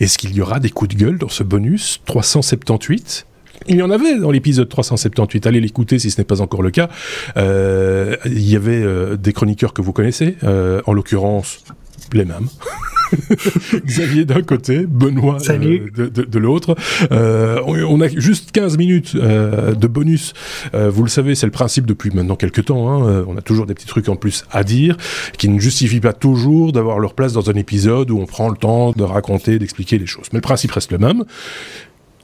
Est-ce qu'il y aura des coups de gueule dans ce bonus 378 il y en avait dans l'épisode 378. Allez l'écouter si ce n'est pas encore le cas. Euh, il y avait euh, des chroniqueurs que vous connaissez, euh, en l'occurrence les mêmes. Xavier d'un côté, Benoît Salut. de, de, de l'autre. Euh, on, a juste 15 minutes euh, de bonus. Euh, vous le savez, c'est le principe depuis maintenant quelques temps. Hein. Euh, On a toujours des petits trucs en plus à dire qui ne justifient pas toujours d'avoir leur place dans un épisode où on prend le temps de raconter, d'expliquer les choses. Mais le principe reste le même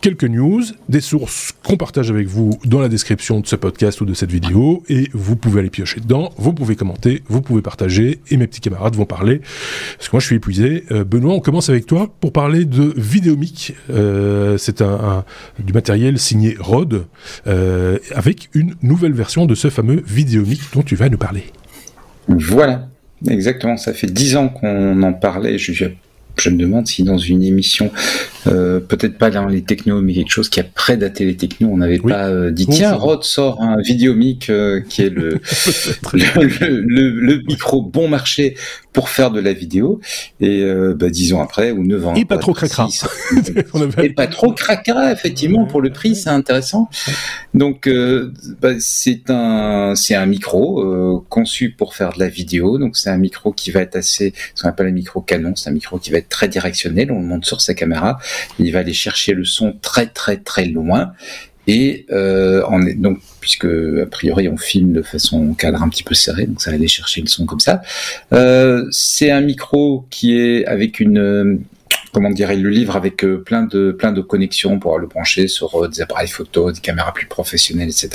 quelques news, des sources qu'on partage avec vous dans la description de ce podcast ou de cette vidéo, et vous pouvez aller piocher dedans, vous pouvez commenter, vous pouvez partager, et mes petits camarades vont parler, parce que moi je suis épuisé. Euh, Benoît, on commence avec toi pour parler de Vidéomic. Euh, c'est un, du matériel signé Rode, euh, avec une nouvelle version de ce fameux Vidéomic dont tu vas nous parler. Voilà, exactement. Ça fait dix ans qu'on en parlait. Je me demande si dans une émission, euh, peut-être pas dans les technos, mais quelque chose qui a prédaté les technos, on n'avait Oui. pas euh, dit tiens. Rode sort un vidéomic euh, qui est le, le, le, le- micro bon marché pour faire de la vidéo. Et euh, bah, dix ans après, ou neuf ans Et pas après, trop cracra. et pas trop cracra, effectivement, pour le prix, c'est intéressant. Donc, euh, bah, c'est un, c'est un micro euh, conçu pour faire de la vidéo. Donc, c'est un micro qui va être assez, ce qu'on appelle un micro canon. C'est un micro qui va être très directionnel. On le monte sur sa caméra. Il va aller chercher le son très, très, très loin. Et euh, on est, donc, puisque a priori on filme de façon cadre un petit peu serré, donc ça va aller chercher le son comme ça. Euh, c'est un micro qui est avec une euh, comment dire, il le livre avec euh, plein de plein de connexions pour le brancher sur euh, des appareils photo, des caméras plus professionnelles, etc.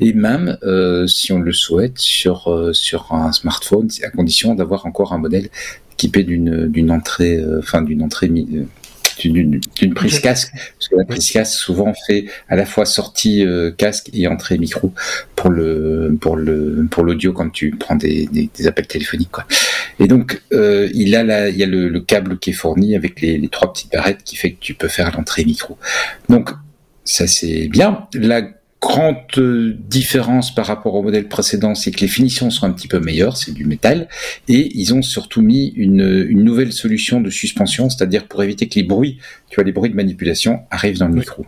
Et même, euh, si on le souhaite, sur sur un smartphone, à condition d'avoir encore un modèle équipé d'une d'une entrée, enfin d'une entrée d'une d'une prise casque, parce que la prise casque souvent fait à la fois sortie euh, casque et entrée micro pour le pour le pour l'audio quand tu prends des, des, des appels téléphoniques quoi. Et donc euh, il a la, il y a le, le câble qui est fourni avec les, les trois petites barrettes qui fait que tu peux faire l'entrée micro. Donc ça c'est bien. La grande euh, différence par rapport au modèle précédent, c'est que les finitions sont un petit peu meilleures, c'est du métal, et ils ont surtout mis une, une nouvelle solution de suspension, c'est-à-dire pour éviter que les bruits, tu vois, les bruits de manipulation arrivent dans le Oui. micro.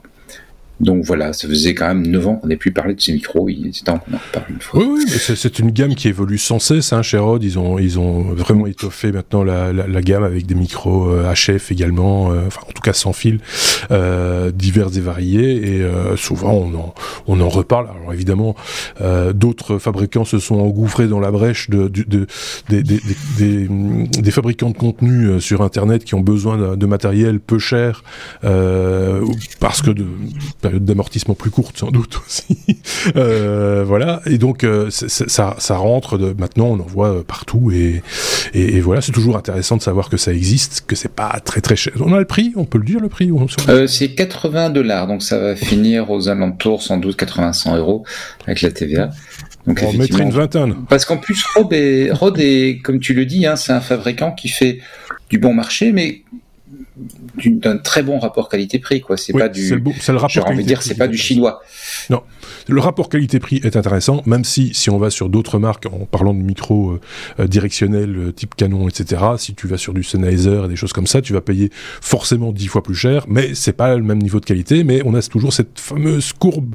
Donc voilà, ça faisait quand même 9 ans qu'on n'ait plus parlé de ces micros, il était temps qu'on en reparle une fois. Oui, oui, mais c'est- une gamme qui évolue sans cesse. Hein, chez Rode, ils ont, ils ont vraiment étoffé maintenant la, la, la gamme avec des micros euh, HF également, euh, enfin en tout cas sans fil, euh, divers et variés. Et euh, souvent, on en, on en reparle. Alors évidemment, euh, d'autres fabricants se sont engouffrés dans la brèche de, de, de- des, fabricants de contenu euh, sur Internet qui ont besoin de, matériel peu cher euh, parce que de période d'amortissement plus courte sans doute aussi. Voilà. Et donc ça, rentre. Maintenant, on en voit partout et, voilà. C'est toujours intéressant de savoir que ça existe, que c'est pas très très cher. On a le prix, on peut le dire le prix. c'est 80 dollars, donc ça va finir aux alentours sans doute 80-100 euros avec la TVA. Donc on mettrait une vingtaine. Parce qu'en plus, Rode est, Rode est, comme tu le dis, hein, c'est un fabricant qui fait du bon marché, mais d'un très bon rapport qualité-prix, quoi. C'est Oui, pas du, le, le rapport. envie de dire, c'est pas du chinois. Le rapport qualité-prix est intéressant, même si si on va sur d'autres marques, en parlant de micros euh, euh, directionnels euh, type Canon, etc. Si tu vas sur du Sennheiser et des choses comme ça, tu vas payer forcément dix fois plus cher, mais c'est pas le même niveau de qualité. Mais on a toujours cette fameuse courbe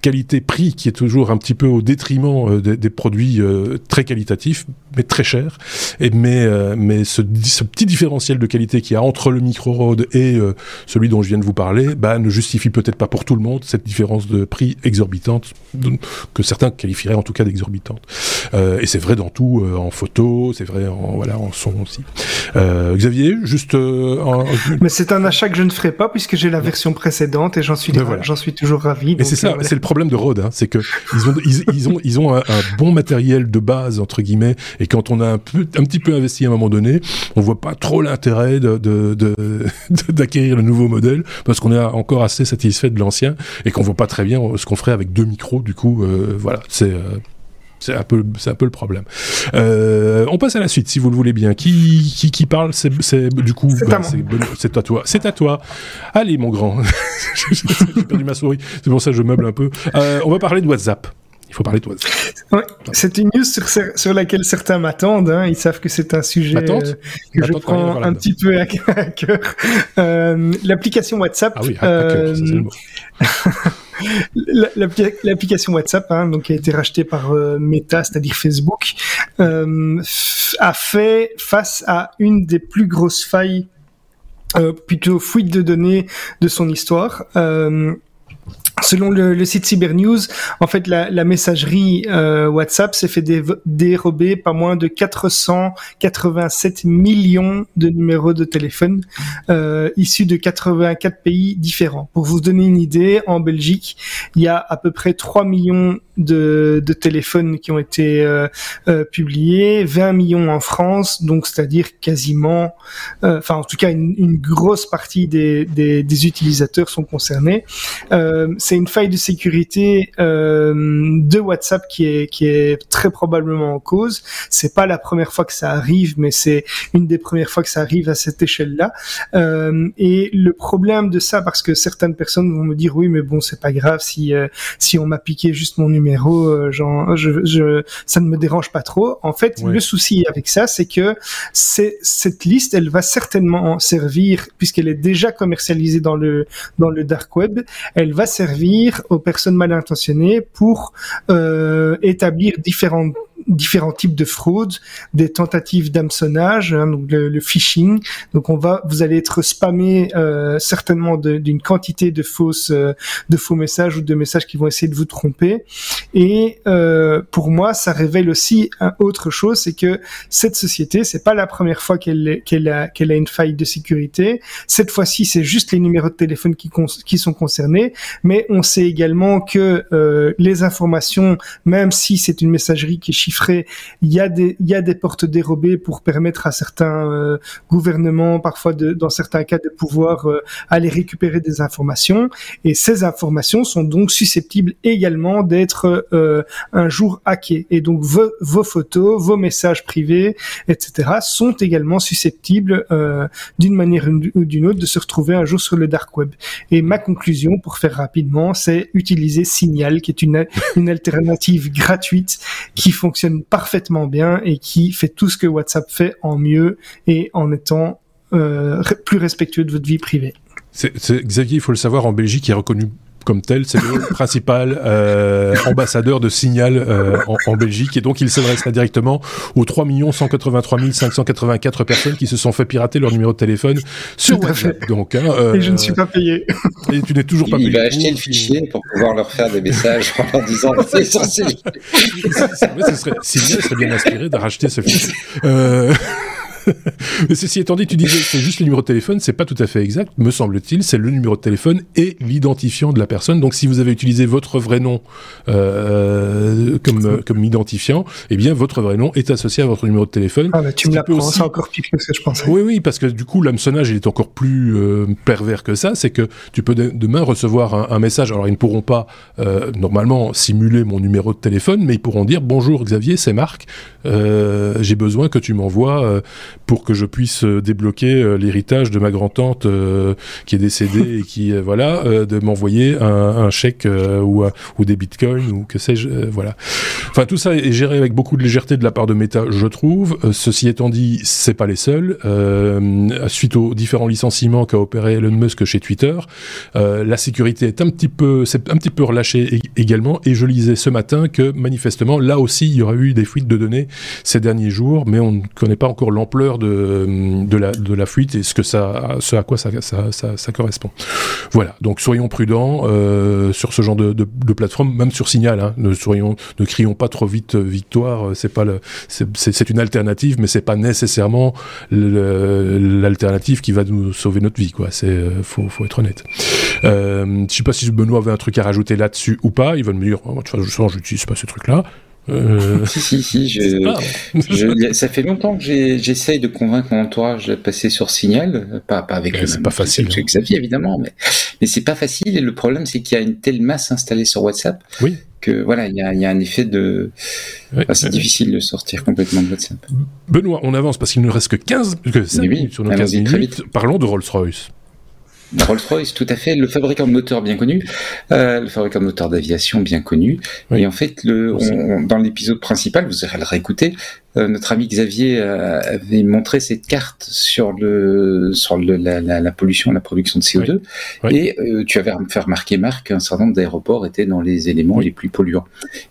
qualité-prix qui est toujours un petit peu au détriment euh, des, des produits très qualitatifs, mais très chers. Et mais mais ce, ce petit différentiel de qualité qu'il y a entre le micro Et euh, celui dont je viens de vous parler, bah, ne justifie peut-être pas pour tout le monde cette différence de prix exorbitante, que certains qualifieraient en tout cas d'exorbitante. Euh, et c'est vrai dans tout, euh, en photo, c'est vrai en, voilà, en son aussi. Euh, Xavier, juste euh, en- Mais c'est un achat que je ne ferai pas puisque j'ai la version précédente et j'en suis, voilà. j'en suis toujours ravi. Donc, c'est ça, voilà. c'est le problème de Rode, hein, c'est que ils ont, ils, ils ont, ils ont un, un bon matériel de base entre guillemets, et quand on a un peu, un petit peu investi à un moment donné, on voit pas trop l'intérêt de, de- de- d'acquérir le nouveau modèle parce qu'on est encore assez satisfait de l'ancien et qu'on voit pas très bien ce qu'on ferait avec deux micros. Du coup, euh, voilà, c'est euh, c'est un peu, c'est un peu le problème. Euh, on passe à la suite, si vous le voulez bien. Qui, qui, qui parle C'est, du coup, C'est bah, à c'est, à toi. C'est à toi. Allez, mon grand. J'ai perdu ma souris. C'est pour ça que je meuble un peu. Euh, on va parler de WhatsApp. Il faut parler de. Ouais, c'est une news sur, sur laquelle certains m'attendent. Hein. Ils savent que c'est un sujet euh, que je prends un petit peu à, cœur. Euh, l'application WhatsApp. Ah oui, mot. L'application WhatsApp, hein, donc qui a été rachetée par euh, Meta, c'est-à-dire Facebook, euh, a fait face à une des plus grosses failles, euh, plutôt fuite de données de son histoire. Euh, Selon le, le, site Cybernews, en fait, la, messagerie euh, WhatsApp s'est fait dérober pas moins de 487 millions de numéros de téléphone euh, issus de 84 pays différents. Pour vous donner une idée, en Belgique, il y a à peu près 3 millions de, de téléphones qui ont été euh, euh publiés, 20 millions en France, donc c'est-à-dire quasiment, euh, enfin en tout cas une, une grosse partie des, des, des, utilisateurs sont concernés. Euh, c'est une faille de sécurité de WhatsApp qui est qui est très probablement en cause. C'est pas la première fois que ça arrive, mais c'est une des premières fois que ça arrive à cette échelle-là. et le problème de ça, parce que certaines personnes vont me dire oui, mais bon, c'est pas grave si si on m'a piqué juste mon numéro numéro, euh, genre, je, je, ça ne me dérange pas trop. En fait, le souci avec ça, c'est que c'est, cette liste, elle va certainement servir, puisqu'elle est déjà commercialisée dans le, dans le dark web, elle va servir aux personnes mal intentionnées pour euh, établir différentes différents types de fraudes, des tentatives d'hameçonnage, hein, donc le, phishing. Donc on va, vous allez être spammé euh, certainement d'une quantité de fausses, euh, de faux messages ou de messages qui vont essayer de vous tromper. Et euh, pour moi, ça révèle aussi un autre chose, c'est que cette société, c'est pas la première fois qu'elle a qu'elle a une faille de sécurité. Cette fois-ci, c'est juste les numéros de téléphone qui, qui sont concernés, mais on sait également que euh, les informations, même si c'est une messagerie qui est il y a des, il y a des portes dérobées pour permettre à certains euh, gouvernements, parfois de, dans certains cas, de pouvoir euh, aller récupérer des informations. Et ces informations sont donc susceptibles également d'être euh, un jour hackées. Et donc vos, vos, photos, vos messages privés, etc., sont également susceptibles d'une manière ou d'une autre de se retrouver un jour sur le dark web. Et ma conclusion, pour faire rapidement, c'est utiliser Signal, qui est une, une alternative gratuite qui fonctionne parfaitement bien et qui fait tout ce que WhatsApp fait en mieux et en étant euh, plus respectueux de votre vie privée. C'est, Xavier, il faut le savoir, en Belgique, il est reconnu comme tel, c'est le principal euh, ambassadeur de Signal euh, en, Belgique, et donc il s'adresse directement aux 3 183 584 personnes qui se sont fait pirater leur numéro de téléphone sur WhatsApp. Donc, hein, euh, et je ne suis pas payé. Et tu n'es toujours pas payé. Il va acheter le fichier pour pouvoir leur faire des messages en leur disant c'est essentiel. Signal serait bien inspiré de racheter ce fichier. Euh... Mais ceci étant dit, tu disais c'est juste le numéro de téléphone, c'est pas tout à fait exact, me semble-t-il. C'est le numéro de téléphone et l'identifiant de la personne. Donc, si vous avez utilisé votre vrai nom euh, comme comme identifiant, eh bien, votre vrai nom est associé à votre numéro de téléphone. Ah, tu me l'apprends, aussi... c'est encore pire que ce que je pensais. Oui, oui, parce que du coup, l'hameçonnage, il est encore plus euh, pervers que ça. C'est que tu peux demain recevoir un, un, message. Alors, ils ne pourront pas euh, normalement simuler mon numéro de téléphone, mais ils pourront dire bonjour Xavier, c'est Marc. Euh, j'ai besoin que tu m'envoies euh, pour que je puisse euh, débloquer euh, l'héritage de ma grand-tante euh, qui est décédée et qui voilà de m'envoyer un, un, chèque ou, ou des bitcoins ou que sais-je voilà. Enfin tout ça est géré avec beaucoup de légèreté de la part de Meta, je trouve. ceci étant dit, c'est pas les seuls. suite aux différents licenciements qu'a opéré Elon Musk chez Twitter, la sécurité est un petit peu c'est un petit peu relâchée également et je lisais ce matin que manifestement là aussi il y aurait eu des fuites de données ces derniers jours, mais on ne connaît pas encore l'ampleur de, la, de la fuite et ce, que ça, ce à quoi ça, ça, ça, correspond. Voilà, donc soyons prudents euh, sur ce genre de, de, plateforme, même sur Signal. Hein, ne, soyons, ne crions pas trop vite euh, victoire. Euh, c'est une alternative, mais c'est pas nécessairement l'alternative qui va nous sauver notre vie. Quoi. C'est faut, faut être honnête. Euh, je sais pas si Benoît avait un truc à rajouter là-dessus ou pas. Il va me dire, oh, de toute façon, j'utilise pas ce truc-là. Euh... si, si, si. Je, je, ça fait longtemps que j'essaye de convaincre mon entourage de passer sur Signal. Pas, pas avec le C'est pas facile. Avec hein. Xavier, évidemment. Mais, mais c'est pas facile. Et le problème, c'est qu'il y a une telle masse installée sur WhatsApp. Oui. Que voilà, il y a, y a un effet de. Oui, c'est difficile de sortir complètement de WhatsApp. Benoît, on avance parce qu'il ne reste que 15, que 5 minutes sur nos 15 minutes. Parlons de Rolls-Royce. Rolls-Royce, tout à fait, le fabricant de moteurs bien connu, euh, le fabricant de moteurs d'aviation bien connu. Et en fait, le, dans l'épisode principal, vous irez le réécouter, euh, notre ami Xavier euh, avait montré cette carte sur le sur le, la, la, la, pollution, la production de CO2, et euh, tu avais fait remarquer Marc qu'un certain nombre d'aéroports étaient dans les éléments les plus polluants.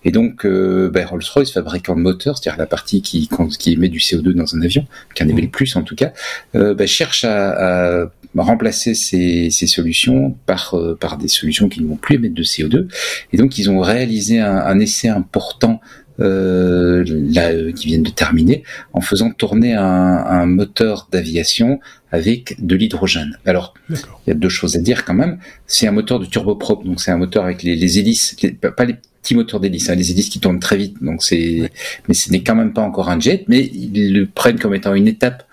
Et donc, ben, Rolls-Royce, fabricant de moteurs, c'est-à-dire la partie qui qui émet du CO2 dans un avion, qui en émet le plus en tout cas, ben, cherche à, à remplacer ces, ces, solutions par, par des solutions qui ne vont plus émettre de CO2. Et donc, ils ont réalisé un, un essai important euh, là, euh, qui viennent de terminer, en faisant tourner un, un moteur d'aviation avec de l'hydrogène. Alors, il y a deux choses à dire quand même. C'est un moteur de turboprop, donc c'est un moteur avec les, les hélices, pas les petits moteurs d'hélice, hein, les hélices qui tournent très vite. Donc c'est, mais ce n'est quand même pas encore un jet, mais ils le prennent comme étant une étape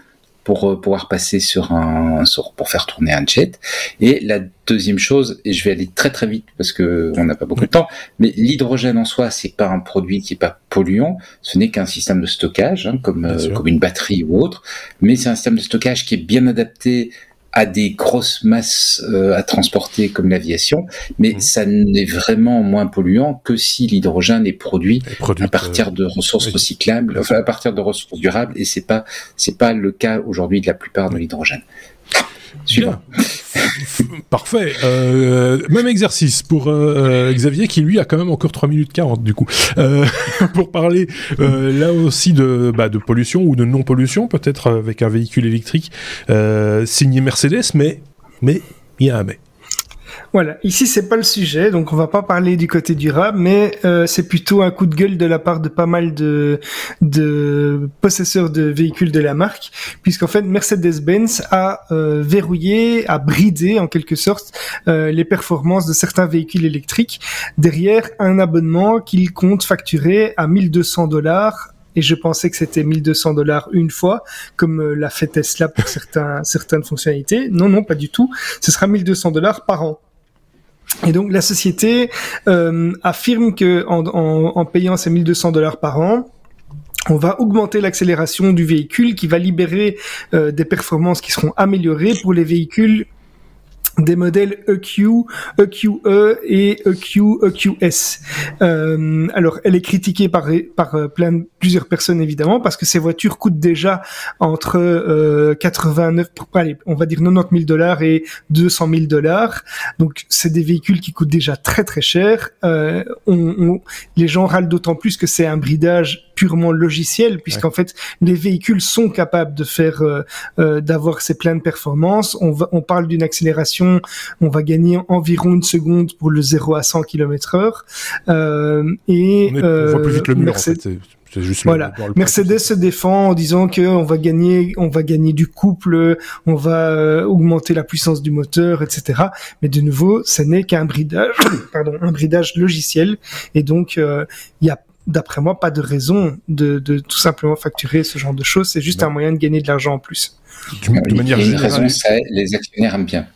pour euh, pouvoir passer sur un sur, pour faire tourner un jet. Et la deuxième chose, et je vais aller très très vite parce que on n'a pas beaucoup de temps, mais l'hydrogène en soi, c'est pas un produit qui est pas polluant, ce n'est qu'un système de stockage, hein, comme euh, comme une batterie ou autre, mais c'est un système de stockage qui est bien adapté à des grosses masses euh, à transporter comme l'aviation, mais mmh. ça n'est vraiment moins polluant que si l'hydrogène est produit, à partir euh, de ressources recyclables, enfin à partir de ressources durables, et c'est pas c'est pas le cas aujourd'hui de la plupart de l'hydrogène. Parfait. Euh, même exercice pour euh, Xavier qui lui a quand même encore 3 minutes 40 du coup. Euh, pour parler euh, là aussi de, bah, de pollution ou de non-pollution peut-être avec un véhicule électrique signé Mercedes mais mais il y a un mais. Voilà, ici c'est pas le sujet, donc on va pas parler du côté durable, mais euh, c'est plutôt un coup de gueule de la part de pas mal de, de possesseurs de véhicules de la marque, puisqu'en fait Mercedes-Benz a euh, verrouillé, a bridé en quelque sorte euh, les performances de certains véhicules électriques derrière un abonnement qu'il compte facturer à 1200 dollars et je pensais que c'était 1200 dollars une fois, comme l'a fait Tesla pour certains, certaines fonctionnalités. Non, non, pas du tout. Ce sera 1200 dollars par an. Et donc la société euh, affirme que en, en, en payant ces 1200 dollars par an, on va augmenter l'accélération du véhicule qui va libérer euh, des performances qui seront améliorées pour les véhicules des modèles EQ, EQE et EQ, EQS. Euh, alors, elle est critiquée par, par euh, plein, plusieurs personnes évidemment parce que ces voitures coûtent déjà entre euh, 89, allez, on va dire 90 000 dollars et 200 000 dollars. Donc, c'est des véhicules qui coûtent déjà très très cher. Euh, on, on, les gens râlent d'autant plus que c'est un bridage purement logiciel, puisqu'en fait les véhicules sont capables de faire, euh, euh, d'avoir ces pleines performances. On, va, on parle d'une accélération, on va gagner environ une seconde pour le 0 à 100 km/h. Euh, et on, est, on voit plus vite le mur, en fait. Juste voilà. Mercedes se défend en disant que on va gagner, on va gagner du couple, on va euh, augmenter la puissance du moteur, etc. Mais de nouveau, ce n'est qu'un bridage, pardon, un bridage logiciel, et donc il y a d'après moi, pas de raison de, de, tout simplement facturer ce genre de choses. C'est juste un moyen de gagner de l'argent en plus. De, de manière générale. Raison, ça, les actionnaires aiment bien.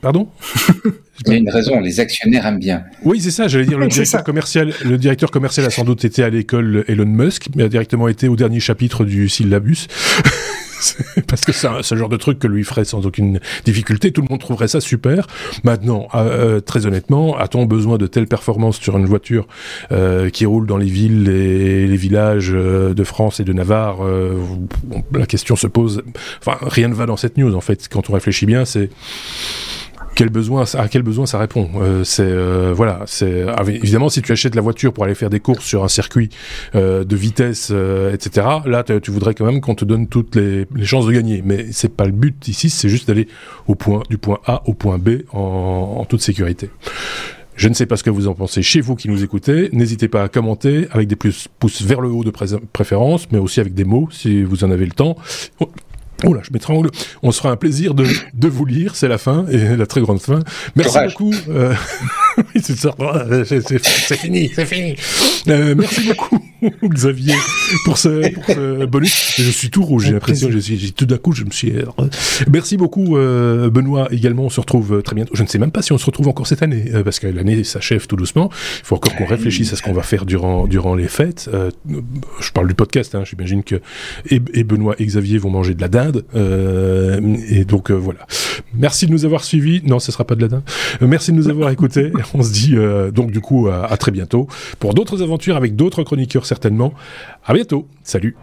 Pardon? Il y a une raison, les actionnaires aiment bien. Oui, c'est ça, j'allais dire, le directeur commercial, le directeur commercial a sans doute été à l'école Elon Musk, mais a directement été au dernier chapitre du syllabus. parce que c'est ce genre de truc que lui ferait sans aucune difficulté. Tout le monde trouverait ça super. Maintenant, euh, très honnêtement, a-t-on besoin de telles performances sur une voiture euh, qui roule dans les villes et les villages euh, de France et de Navarre euh, La question se pose. Enfin, rien ne va dans cette news en fait. Quand on réfléchit bien, c'est quel besoin, à quel besoin ça répond euh, C'est euh, voilà, c'est évidemment si tu achètes la voiture pour aller faire des courses sur un circuit euh, de vitesse, euh, etc. Là, tu voudrais quand même qu'on te donne toutes les, les, chances de gagner, mais c'est pas le but ici. C'est juste d'aller au point du point A au point B en, en toute sécurité. Je ne sais pas ce que vous en pensez chez vous qui nous écoutez. N'hésitez pas à commenter avec des plus pouces vers le haut de préférence, mais aussi avec des mots si vous en avez le temps. Là, je m'étrangle. On se fera un plaisir de, de vous lire. C'est la fin et la très grande fin. Merci beaucoup. Euh, c'est ça. C'est fini, c'est fini. Euh, merci beaucoup, Xavier, pour ce, pour ce bonus. Je suis tout rouge, j'ai l'impression. Tout d'un coup, je me suis. Euh, merci beaucoup, euh, Benoît. Également, on se retrouve très bientôt. Je ne sais même pas si on se retrouve encore cette année, euh, parce que l'année s'achève tout doucement. Il faut encore qu'on réfléchisse à ce qu'on va faire durant durant les fêtes. Je parle du podcast. Hein, J'imagine que et, et, Benoît et Xavier vont manger de la dinde. et donc voilà. Merci de nous avoir suivis. Non, ce sera pas de la dinde. merci de nous avoir écoutés. On se dit donc du coup à, à très bientôt pour d'autres aventures avec d'autres chroniqueurs certainement. À bientôt. Salut.